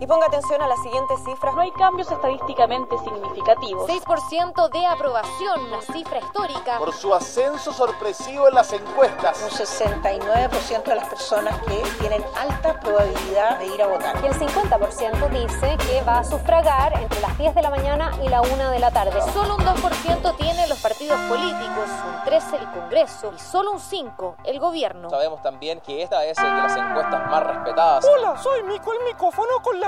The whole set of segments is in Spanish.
Y ponga atención a las siguientes cifras. No hay cambios estadísticamente significativos. 6% de aprobación, una cifra histórica. Por su ascenso sorpresivo en las encuestas. Un 69% de las personas que tienen alta probabilidad de ir a votar. Y el 50% dice que va a sufragar entre las 10 de la mañana y la 1 de la tarde. Solo un 2% tiene los partidos políticos, un 13% el Congreso y solo un 5% el gobierno. Sabemos también que esta es de las encuestas más respetadas. Hola, soy Mico el micrófono con la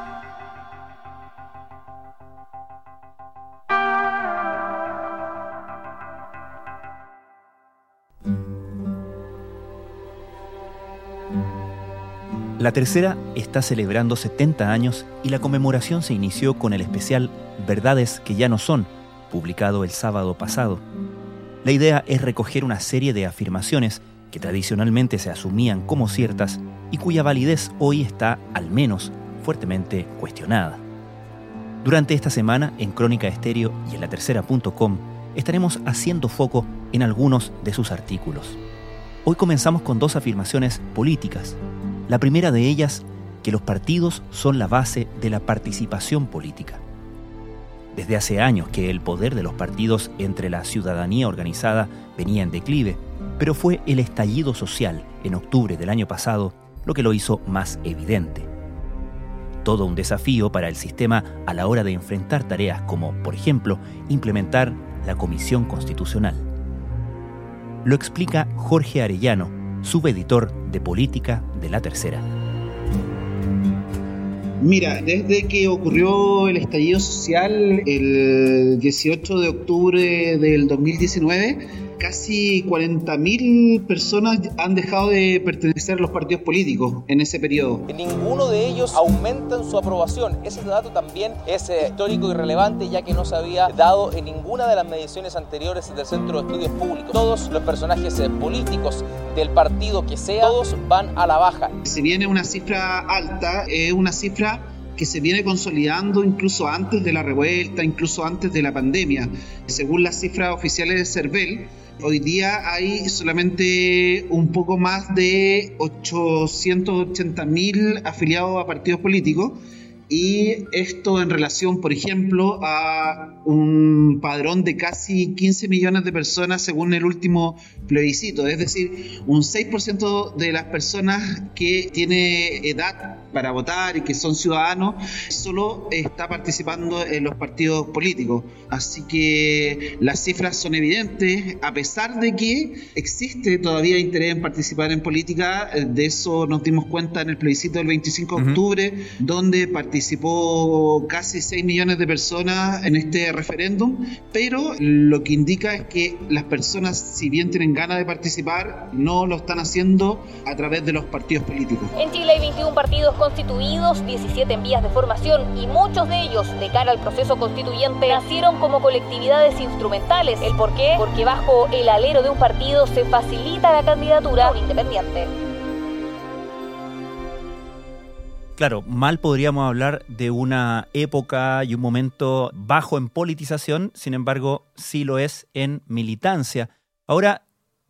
La tercera está celebrando 70 años y la conmemoración se inició con el especial Verdades que ya no son, publicado el sábado pasado. La idea es recoger una serie de afirmaciones que tradicionalmente se asumían como ciertas y cuya validez hoy está, al menos, fuertemente cuestionada. Durante esta semana, en Crónica Estéreo y en la tercera.com, estaremos haciendo foco en algunos de sus artículos. Hoy comenzamos con dos afirmaciones políticas la primera de ellas, que los partidos son la base de la participación política. Desde hace años que el poder de los partidos entre la ciudadanía organizada venía en declive, pero fue el estallido social en octubre del año pasado lo que lo hizo más evidente. Todo un desafío para el sistema a la hora de enfrentar tareas como, por ejemplo, implementar la Comisión Constitucional. Lo explica Jorge Arellano, subeditor de política de la tercera. Mira, desde que ocurrió el estallido social el 18 de octubre del 2019, casi 40.000 personas han dejado de pertenecer a los partidos políticos en ese periodo. Ninguno de ellos aumenta en su aprobación. Ese dato también es eh, histórico y relevante ya que no se había dado en ninguna de las mediciones anteriores del Centro de Estudios Públicos. Todos los personajes eh, políticos del partido que sea, todos van a la baja. Si viene una cifra alta, es una cifra que se viene consolidando incluso antes de la revuelta, incluso antes de la pandemia. Según las cifras oficiales de CERVEL, Hoy día hay solamente un poco más de 880 mil afiliados a partidos políticos y esto en relación, por ejemplo, a un padrón de casi 15 millones de personas según el último plebiscito, es decir, un 6% de las personas que tiene edad para votar y que son ciudadanos solo está participando en los partidos políticos. Así que las cifras son evidentes, a pesar de que existe todavía interés en participar en política, de eso nos dimos cuenta en el plebiscito del 25 de octubre, donde participó casi 6 millones de personas en este referéndum, pero lo que indica es que las personas, si bien tienen ganas de participar, no lo están haciendo a través de los partidos políticos. En Chile hay 21 partidos constituidos, 17 en vías de formación y muchos de ellos, de cara al proceso constituyente, nacieron como colectividades instrumentales. ¿El por qué? Porque bajo el alero de un partido se facilita la candidatura independiente. Claro, mal podríamos hablar de una época y un momento bajo en politización, sin embargo, sí lo es en militancia. Ahora,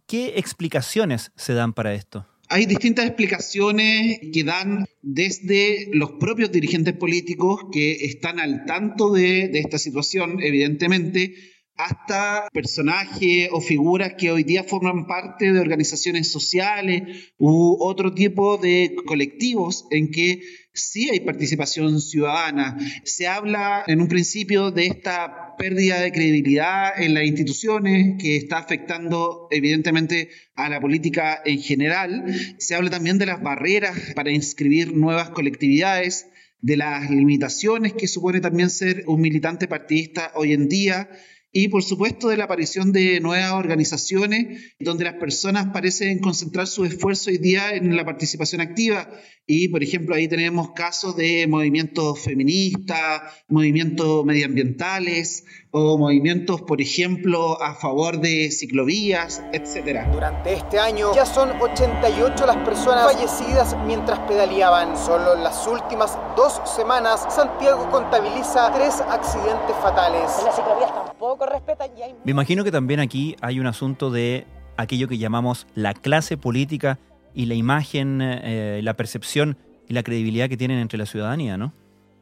¿qué explicaciones se dan para esto? Hay distintas explicaciones que dan desde los propios dirigentes políticos que están al tanto de, esta situación, evidentemente, hasta personajes o figuras que hoy día forman parte de organizaciones sociales u otro tipo de colectivos en que sí hay participación ciudadana. Se habla en un principio de esta pérdida de credibilidad en las instituciones que está afectando evidentemente a la política en general. Se habla también de las barreras para inscribir nuevas colectividades de las limitaciones que supone también ser un militante partidista hoy en día y por supuesto de la aparición de nuevas organizaciones donde las personas parecen concentrar su esfuerzo hoy día en la participación activa. Y por ejemplo ahí tenemos casos de movimientos feministas, movimientos medioambientales, o movimientos, por ejemplo, a favor de ciclovías, etc. Durante este año ya son 88 las personas fallecidas mientras pedaleaban. Solo en las últimas dos semanas, Santiago contabiliza tres accidentes fatales. las ciclovías tampoco respetan Me imagino que también aquí hay un asunto de aquello que llamamos la clase política y la imagen, eh, la percepción y la credibilidad que tienen entre la ciudadanía, ¿no?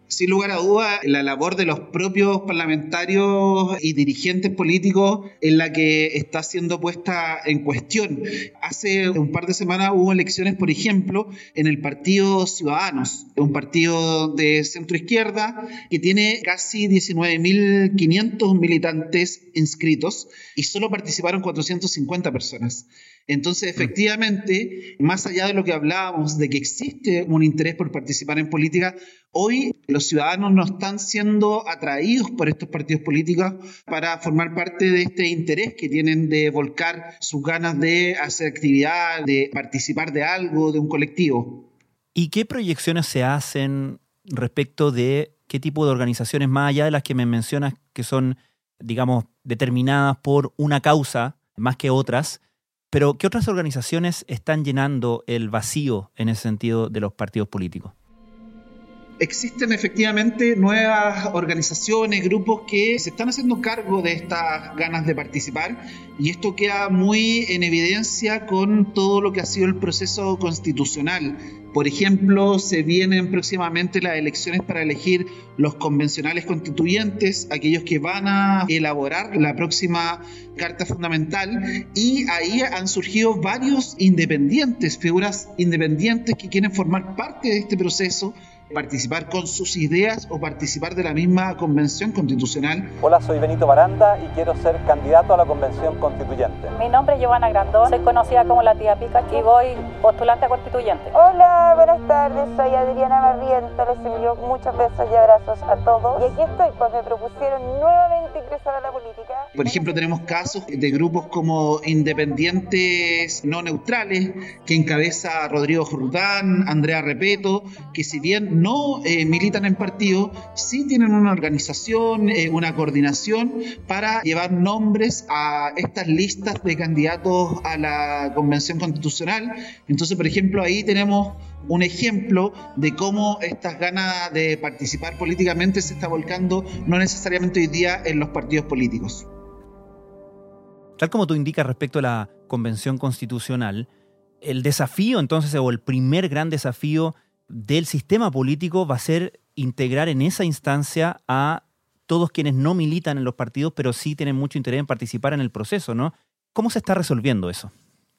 Sin lugar a duda, la labor de los propios parlamentarios y dirigentes políticos en la que está siendo puesta en cuestión. Hace un par de semanas hubo elecciones, por ejemplo, en el Partido Ciudadanos, un partido de centro izquierda que tiene casi 19.500 militantes inscritos y solo participaron 450 personas. Entonces, efectivamente, más allá de lo que hablábamos de que existe un interés por participar en política, hoy los ciudadanos no están siendo atraídos por estos partidos políticos para formar parte de este interés que tienen de volcar sus ganas de hacer actividad, de participar de algo, de un colectivo. ¿Y qué proyecciones se hacen respecto de qué tipo de organizaciones, más allá de las que me mencionas, que son, digamos, determinadas por una causa más que otras, pero, ¿qué otras organizaciones están llenando el vacío en ese sentido de los partidos políticos? Existen efectivamente nuevas organizaciones, grupos que se están haciendo cargo de estas ganas de participar y esto queda muy en evidencia con todo lo que ha sido el proceso constitucional. Por ejemplo, se vienen próximamente las elecciones para elegir los convencionales constituyentes, aquellos que van a elaborar la próxima Carta Fundamental, y ahí han surgido varios independientes, figuras independientes que quieren formar parte de este proceso participar con sus ideas o participar de la misma convención constitucional. Hola, soy Benito Baranda y quiero ser candidato a la convención constituyente. Mi nombre es Giovanna Grandón, soy conocida como la tía Pica y voy postulante a constituyente. Hola, buenas tardes, soy Adriana Barriento, les envío muchos besos y abrazos a todos. Y aquí estoy, pues me propusieron nuevamente ingresar a la política. Por ejemplo, tenemos casos de grupos como independientes no neutrales que encabeza Rodrigo Jordán, Andrea Repeto, que si bien no eh, militan en partido, sí tienen una organización, eh, una coordinación para llevar nombres a estas listas de candidatos a la Convención Constitucional. Entonces, por ejemplo, ahí tenemos un ejemplo de cómo estas ganas de participar políticamente se está volcando no necesariamente hoy día en los partidos políticos. Tal como tú indicas respecto a la Convención Constitucional, el desafío entonces, o el primer gran desafío del sistema político va a ser integrar en esa instancia a todos quienes no militan en los partidos, pero sí tienen mucho interés en participar en el proceso, ¿no? ¿Cómo se está resolviendo eso?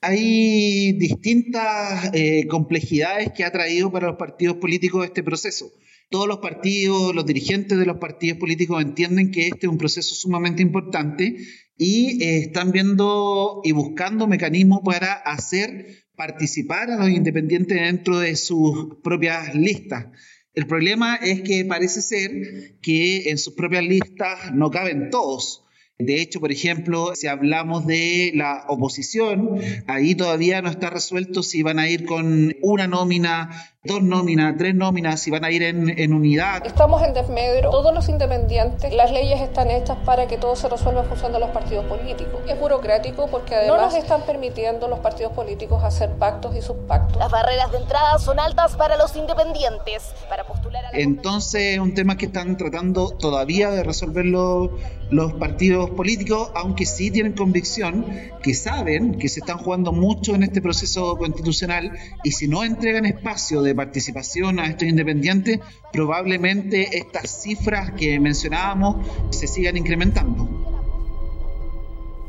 Hay distintas eh, complejidades que ha traído para los partidos políticos este proceso. Todos los partidos, los dirigentes de los partidos políticos entienden que este es un proceso sumamente importante y eh, están viendo y buscando mecanismos para hacer participar a los independientes dentro de sus propias listas. El problema es que parece ser que en sus propias listas no caben todos. De hecho, por ejemplo, si hablamos de la oposición, ahí todavía no está resuelto si van a ir con una nómina, dos nóminas, tres nóminas, si van a ir en, unidad. Estamos en desmedro, todos los independientes, las leyes están hechas para que todo se resuelva en función de los partidos políticos. Es burocrático porque además no nos están permitiendo los partidos políticos hacer pactos y subpactos. Las barreras de entrada son altas para los independientes. Para postular a Entonces, es un tema que están tratando todavía de resolverlo los partidos políticos, aunque sí tienen convicción, que saben que se están jugando mucho en este proceso constitucional y si no entregan espacio de participación a estos independientes, probablemente estas cifras que mencionábamos se sigan incrementando.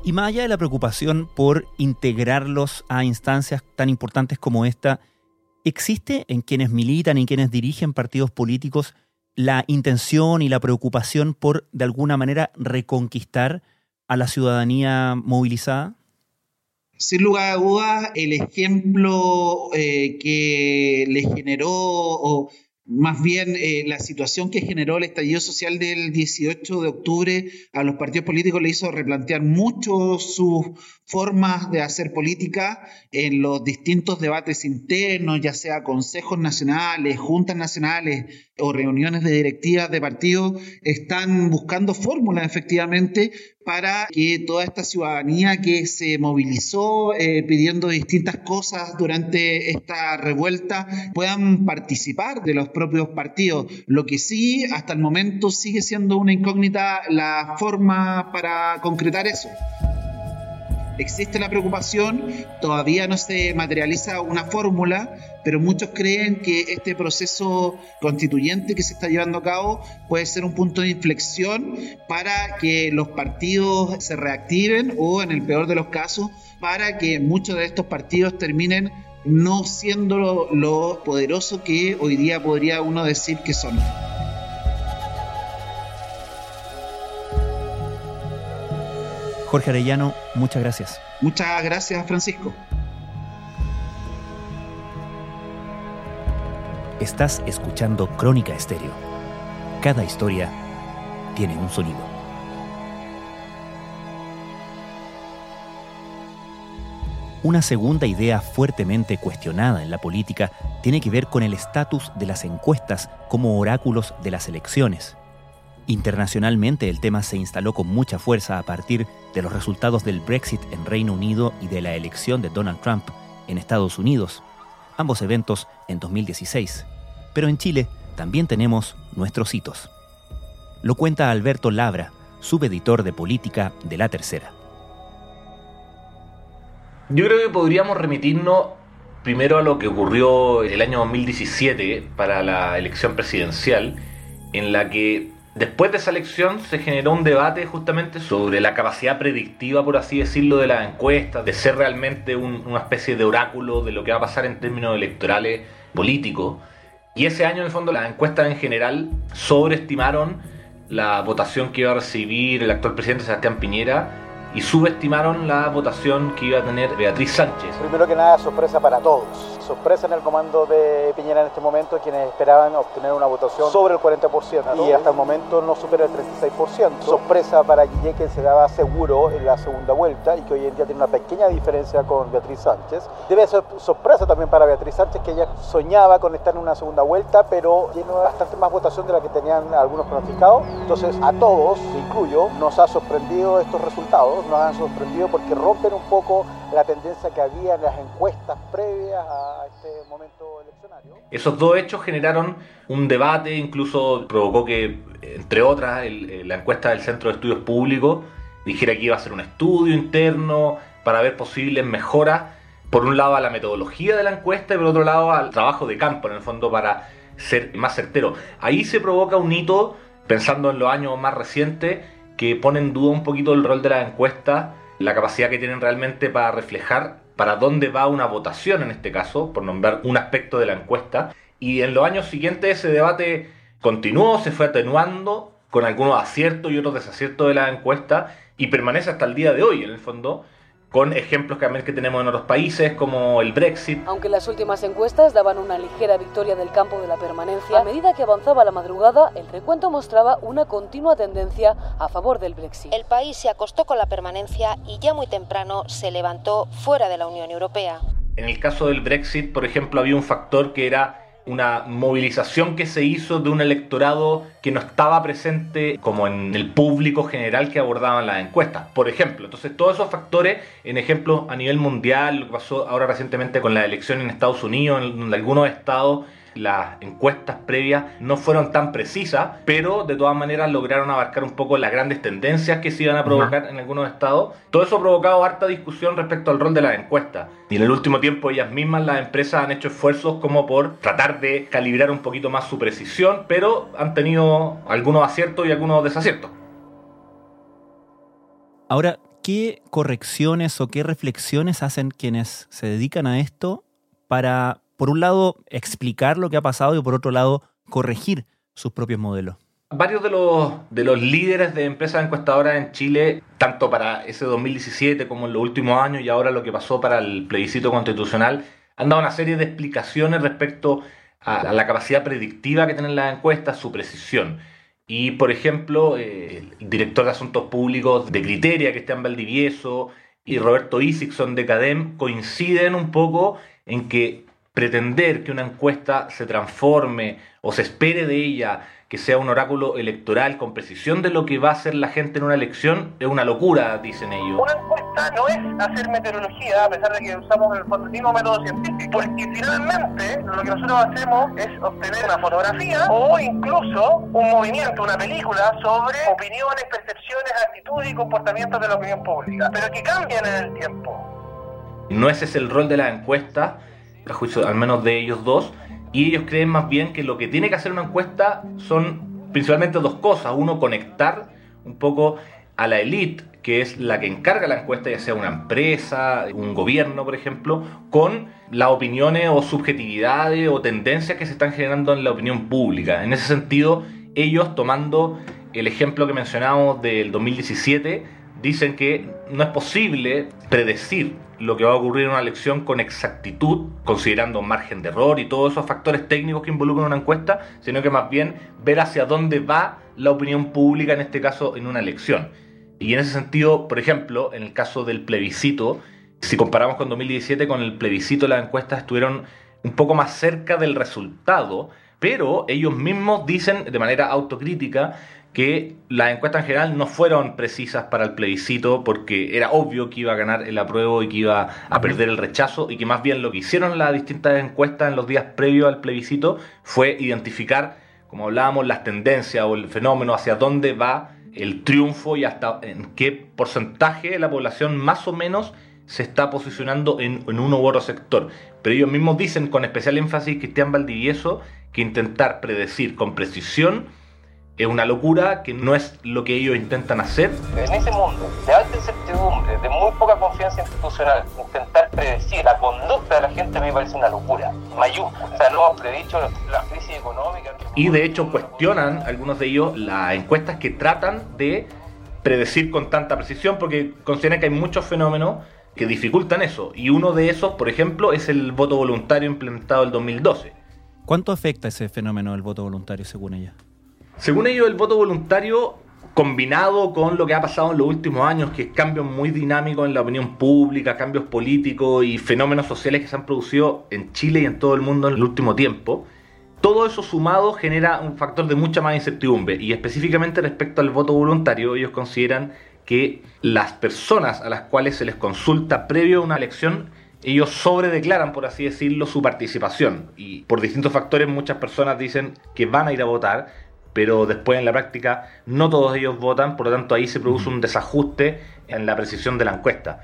Y más allá de la preocupación por integrarlos a instancias tan importantes como esta, ¿existe en quienes militan y quienes dirigen partidos políticos la intención y la preocupación por, de alguna manera, reconquistar a la ciudadanía movilizada? Sin lugar a dudas, el ejemplo eh, que le generó más bien eh, la situación que generó el estallido social del 18 de octubre a los partidos políticos le hizo replantear mucho sus formas de hacer política en los distintos debates internos, ya sea consejos nacionales, juntas nacionales o reuniones de directivas de partidos, están buscando fórmulas efectivamente para que toda esta ciudadanía que se movilizó eh, pidiendo distintas cosas durante esta revuelta puedan participar de los propios partidos. Lo que sí, hasta el momento sigue siendo una incógnita la forma para concretar eso existe la preocupación, todavía no se materializa una fórmula, pero muchos creen que este proceso constituyente que se está llevando a cabo puede ser un punto de inflexión para que los partidos se reactiven o, en el peor de los casos, para que muchos de estos partidos terminen no siendo lo, lo poderoso que hoy día podría uno decir que son. Jorge Arellano, muchas gracias. Muchas gracias, Francisco. Estás escuchando Crónica Estéreo. Cada historia tiene un sonido. Una segunda idea fuertemente cuestionada en la política tiene que ver con el estatus de las encuestas como oráculos de las elecciones. Internacionalmente el tema se instaló con mucha fuerza a partir de los resultados del Brexit en Reino Unido y de la elección de Donald Trump en Estados Unidos, ambos eventos en 2016. Pero en Chile también tenemos nuestros hitos. Lo cuenta Alberto Labra, subeditor de política de La Tercera. Yo creo que podríamos remitirnos primero a lo que ocurrió el año 2017 para la elección presidencial, en la que Después de esa elección se generó un debate justamente sobre la capacidad predictiva, por así decirlo, de las encuestas, de ser realmente una especie de oráculo de lo que va a pasar en términos electorales políticos. Y ese año, en el fondo, las encuestas en general sobreestimaron la votación que iba a recibir el actual presidente Sebastián Piñera y subestimaron la votación que iba a tener Beatriz Sánchez. Primero que nada, sorpresa para todos sorpresa en el comando de Piñera en este momento, quienes esperaban obtener una votación sobre el 40% y hasta el momento no supera el 36%. Sorpresa para Guille, que se daba seguro en la segunda vuelta y que hoy en día tiene una pequeña diferencia con Beatriz Sánchez. Debe ser sorpresa también para Beatriz Sánchez, que ella soñaba con estar en una segunda vuelta, pero tiene bastante más votación de la que tenían algunos pronosticados. Entonces, a todos, incluyo, nos ha sorprendido estos resultados, nos han sorprendido porque rompen un poco la tendencia que había en las encuestas previas a este momento eleccionario. Esos dos hechos generaron un debate, incluso provocó que, entre otras, eh, la encuesta del Centro de Estudios Públicos dijera que iba a ser un estudio interno para ver posibles mejoras, por un lado a la metodología de la encuesta y por otro lado al trabajo de campo, en el fondo, para ser más certero. Ahí se provoca un hito, pensando en los años más recientes, que pone en duda un poquito el rol de la encuesta la capacidad que tienen realmente para reflejar para dónde va una votación en este caso, por nombrar un aspecto de la encuesta. Y en los años siguientes ese debate continuó, se fue atenuando con algunos aciertos y otros desaciertos de la encuesta y permanece hasta el día de hoy, en el fondo, con ejemplos también que tenemos en otros países como el Brexit. Aunque las últimas encuestas daban una ligera victoria del campo de la permanencia, a medida que avanzaba la madrugada, el recuento mostraba una continua tendencia a favor del Brexit. El país se acostó con la permanencia y ya muy temprano se levantó fuera de la Unión Europea. En el caso del Brexit, por ejemplo, había un factor que era una movilización que se hizo de un electorado que no estaba presente como en el público general que abordaban las encuestas, por ejemplo. Entonces, todos esos factores, en ejemplo a nivel mundial, lo que pasó ahora recientemente con la elección en Estados Unidos, en algunos estados las encuestas previas no fueron tan precisas, pero de todas maneras lograron abarcar un poco las grandes tendencias que se iban a provocar en algunos estados. Todo eso ha provocado harta discusión respecto al rol de las encuestas. Y en el último tiempo ellas mismas, las empresas, han hecho esfuerzos como por tratar de calibrar un poquito más su precisión, pero han tenido algunos aciertos y algunos desaciertos. Ahora, ¿qué correcciones o qué reflexiones hacen quienes se dedican a esto para por un lado, explicar lo que ha pasado y por otro lado, corregir sus propios modelos. Varios de los, de los líderes de empresas encuestadoras en Chile, tanto para ese 2017 como en los últimos años y ahora lo que pasó para el plebiscito constitucional, han dado una serie de explicaciones respecto a, la capacidad predictiva que tienen las encuestas, su precisión. Y, por ejemplo, eh, el director de Asuntos Públicos de Criteria, Cristian Valdivieso, y Roberto Isikson de CADEM coinciden un poco en que pretender que una encuesta se transforme o se espere de ella que sea un oráculo electoral con precisión de lo que va a hacer la gente en una elección es una locura, dicen ellos. Una encuesta no es hacer meteorología, a pesar de que usamos el mismo método científico, porque finalmente lo que nosotros hacemos es obtener una fotografía o incluso un movimiento, una película sobre opiniones, percepciones, actitudes y comportamientos de la opinión pública, pero que cambian en el tiempo. No ese es el rol de la encuesta, juicio al menos de ellos dos, y ellos creen más bien que lo que tiene que hacer una encuesta son principalmente dos cosas. Uno, conectar un poco a la élite, que es la que encarga la encuesta, ya sea una empresa, un gobierno, por ejemplo, con las opiniones o subjetividades o tendencias que se están generando en la opinión pública. En ese sentido, ellos tomando el ejemplo que mencionamos del 2017, dicen que no es posible predecir lo que va a ocurrir en una elección con exactitud, considerando margen de error y todos esos factores técnicos que involucran una encuesta, sino que más bien ver hacia dónde va la opinión pública, en este caso en una elección. Y en ese sentido, por ejemplo, en el caso del plebiscito, si comparamos con 2017, con el plebiscito las encuestas estuvieron un poco más cerca del resultado, pero ellos mismos dicen de manera autocrítica que las encuestas en general no fueron precisas para el plebiscito porque era obvio que iba a ganar el apruebo y que iba a perder el rechazo y que más bien lo que hicieron las distintas encuestas en los días previos al plebiscito fue identificar, como hablábamos, las tendencias o el fenómeno hacia dónde va el triunfo y hasta en qué porcentaje de la población más o menos se está posicionando en, en uno u otro sector. Pero ellos mismos dicen con especial énfasis Cristian Valdivieso que intentar predecir con precisión es una locura que no es lo que ellos intentan hacer. En ese mundo de alta incertidumbre, de muy poca confianza institucional, intentar predecir la conducta de la gente me parece una locura, mayúscula. O sea, no hemos predicho la crisis económica. Y de hecho cuestionan algunos de ellos las encuestas que tratan de predecir con tanta precisión porque consideran que hay muchos fenómenos que dificultan eso. Y uno de esos, por ejemplo, es el voto voluntario implementado el 2012. ¿Cuánto afecta ese fenómeno del voto voluntario según ella? Según ellos, el voto voluntario combinado con lo que ha pasado en los últimos años, que es cambios muy dinámicos en la opinión pública, cambios políticos y fenómenos sociales que se han producido en Chile y en todo el mundo en el último tiempo, todo eso sumado genera un factor de mucha más incertidumbre. Y específicamente respecto al voto voluntario, ellos consideran que las personas a las cuales se les consulta previo a una elección, ellos sobredeclaran, por así decirlo, su participación. Y por distintos factores muchas personas dicen que van a ir a votar, pero después en la práctica no todos ellos votan, por lo tanto ahí se produce un desajuste en la precisión de la encuesta.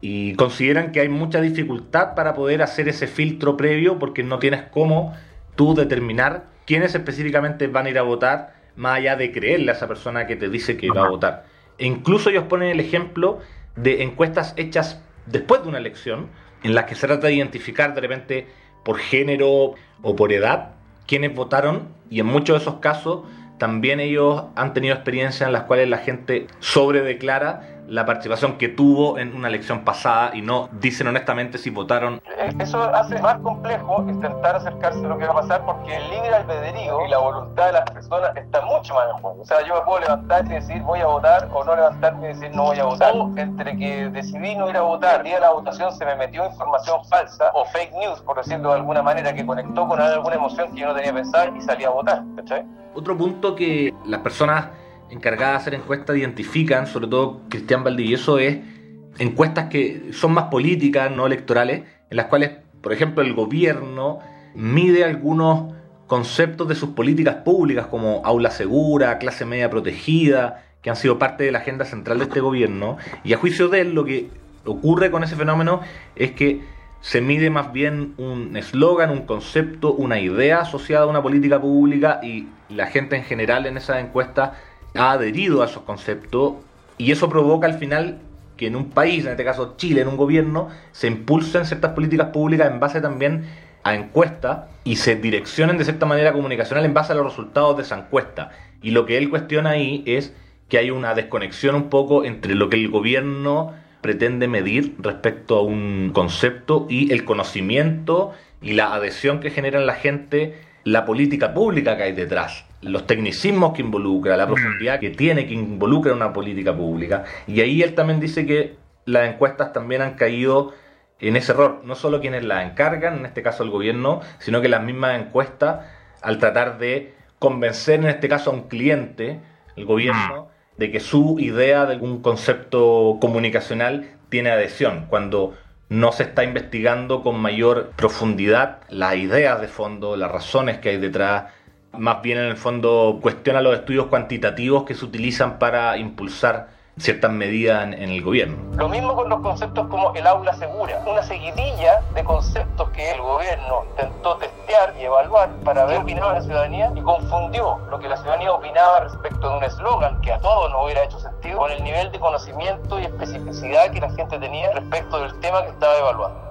Y consideran que hay mucha dificultad para poder hacer ese filtro previo porque no tienes cómo tú determinar quiénes específicamente van a ir a votar más allá de creerle a esa persona que te dice que va a votar. E incluso ellos ponen el ejemplo de encuestas hechas después de una elección en las que se trata de identificar de repente por género o por edad quienes votaron y en muchos de esos casos también ellos han tenido experiencias en las cuales la gente sobredeclara la participación que tuvo en una elección pasada y no dicen honestamente si votaron. Eh, eso hace más complejo intentar acercarse a lo que va a pasar porque el libre albedrío y la voluntad de las personas está mucho más en juego. O sea, yo me puedo levantar y decir voy a votar o no levantarme y decir no voy a votar. O entre que decidí no ir a votar, el día de la votación se me metió información falsa o fake news, por decirlo de alguna manera, que conectó con alguna emoción que yo no tenía pensado y salí a votar. Otro punto que las personas encargadas de hacer encuestas identifican, sobre todo Cristian Valdivieso, es encuestas que son más políticas, no electorales, en las cuales, por ejemplo, el gobierno mide algunos conceptos de sus políticas públicas como aula segura, clase media protegida, que han sido parte de la agenda central de este gobierno, y a juicio de él lo que ocurre con ese fenómeno es que se mide más bien un eslogan, un concepto, una idea asociada a una política pública y la gente en general en esas encuestas ha adherido a esos conceptos y eso provoca al final que en un país, en este caso Chile, en un gobierno, se impulsen ciertas políticas públicas en base también a encuestas y se direccionen de cierta manera comunicacional en base a los resultados de esa encuesta. Y lo que él cuestiona ahí es que hay una desconexión un poco entre lo que el gobierno pretende medir respecto a un concepto y el conocimiento y la adhesión que genera en la gente la política pública que hay detrás, los tecnicismos que involucra, la profundidad que tiene que involucra una política pública. Y ahí él también dice que las encuestas también han caído en ese error, no solo quienes las encargan, en este caso el gobierno, sino que las mismas encuestas, al tratar de convencer en este caso a un cliente, el gobierno, de que su idea de algún concepto comunicacional tiene adhesión, cuando no se está investigando con mayor profundidad las ideas de fondo, las razones que hay detrás, más bien en el fondo cuestiona los estudios cuantitativos que se utilizan para impulsar ciertas medidas en, el gobierno. Lo mismo con los conceptos como el aula segura, una seguidilla de conceptos que el gobierno intentó testear y evaluar para ver qué opinaba la ciudadanía y confundió lo que la ciudadanía opinaba respecto de un eslogan que a todos no hubiera hecho sentido con el nivel de conocimiento y especificidad que la gente tenía respecto del tema que estaba evaluando.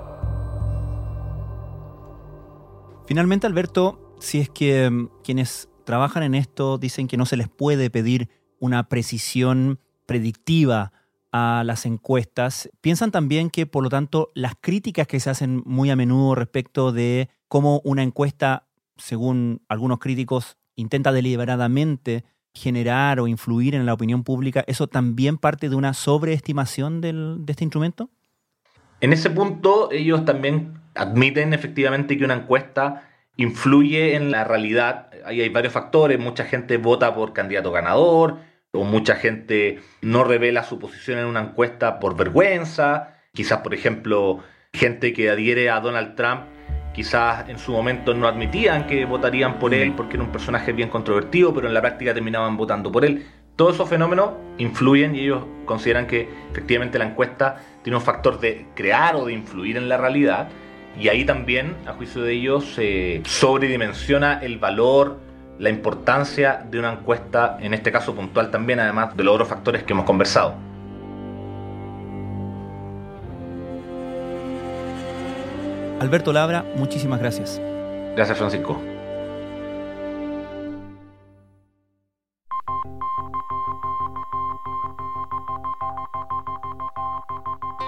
Finalmente, Alberto, si es que mm, quienes trabajan en esto dicen que no se les puede pedir una precisión predictiva a las encuestas. Piensan también que, por lo tanto, las críticas que se hacen muy a menudo respecto de cómo una encuesta, según algunos críticos, intenta deliberadamente generar o influir en la opinión pública, ¿eso también parte de una sobreestimación de este instrumento? En ese punto, ellos también admiten efectivamente que una encuesta influye en la realidad. Ahí hay varios factores, mucha gente vota por candidato ganador, o mucha gente no revela su posición en una encuesta por vergüenza, quizás por ejemplo gente que adhiere a Donald Trump quizás en su momento no admitían que votarían por él porque era un personaje bien controvertido, pero en la práctica terminaban votando por él. Todos esos fenómenos influyen y ellos consideran que efectivamente la encuesta tiene un factor de crear o de influir en la realidad y ahí también, a juicio de ellos, se sobredimensiona el valor la importancia de una encuesta, en este caso puntual también, además de los otros factores que hemos conversado. Alberto Labra, muchísimas gracias. Gracias, Francisco.